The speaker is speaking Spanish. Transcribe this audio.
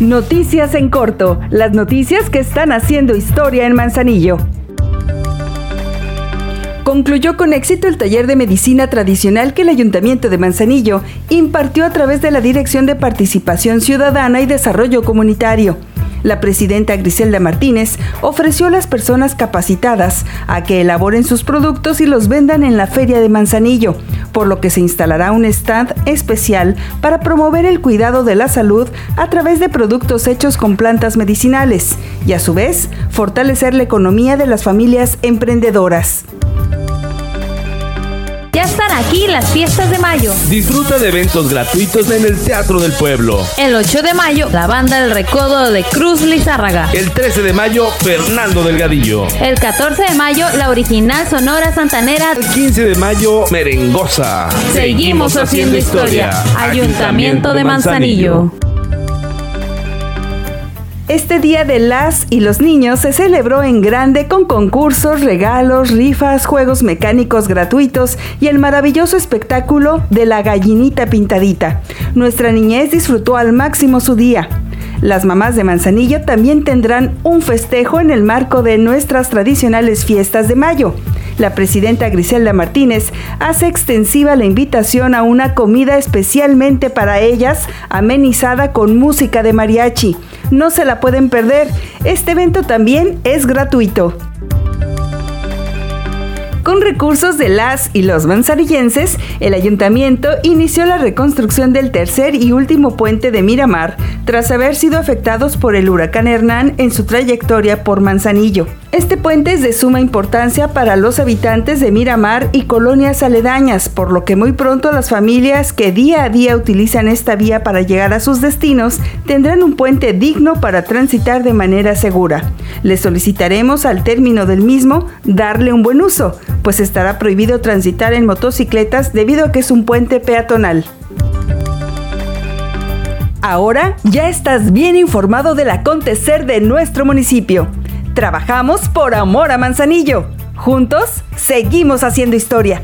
Noticias en corto, las noticias que están haciendo historia en Manzanillo. Concluyó con éxito el taller de medicina tradicional que el Ayuntamiento de Manzanillo impartió a través de la Dirección de Participación Ciudadana y Desarrollo Comunitario. La presidenta Griselda Martínez ofreció a las personas capacitadas a que elaboren sus productos y los vendan en la Feria de Manzanillo, por lo que se instalará un stand especial para promover el cuidado de la salud a través de productos hechos con plantas medicinales y a su vez fortalecer la economía de las familias emprendedoras. Ya están aquí las fiestas de mayo. Disfruta de eventos gratuitos en el Teatro del Pueblo. El 8 de mayo, la banda del Recodo de Cruz Lizárraga. El 13 de mayo, Fernando Delgadillo. El 14 de mayo, la original Sonora Santanera. El 15 de mayo, Merengosa. Seguimos haciendo historia. Ayuntamiento de Manzanillo. Este Día de las y los Niños se celebró en grande con concursos, regalos, rifas, juegos mecánicos gratuitos y el maravilloso espectáculo de la gallinita pintadita. Nuestra niñez disfrutó al máximo su día. Las mamás de Manzanillo también tendrán un festejo en el marco de nuestras tradicionales fiestas de mayo. La presidenta Griselda Martínez hace extensiva la invitación a una comida especialmente para ellas, amenizada con música de mariachi. No se la pueden perder. Este evento también es gratuito. Con recursos de las y los manzarillenses, el ayuntamiento inició la reconstrucción del tercer y último puente de Miramar tras haber sido afectados por el huracán Hernán en su trayectoria por Manzanillo. Este puente es de suma importancia para los habitantes de Miramar y colonias aledañas, por lo que muy pronto las familias que día a día utilizan esta vía para llegar a sus destinos tendrán un puente digno para transitar de manera segura. Les solicitaremos al término del mismo darle un buen uso, pues estará prohibido transitar en motocicletas debido a que es un puente peatonal. Ahora ya estás bien informado del acontecer de nuestro municipio. Trabajamos por amor a Manzanillo. Juntos seguimos haciendo historia.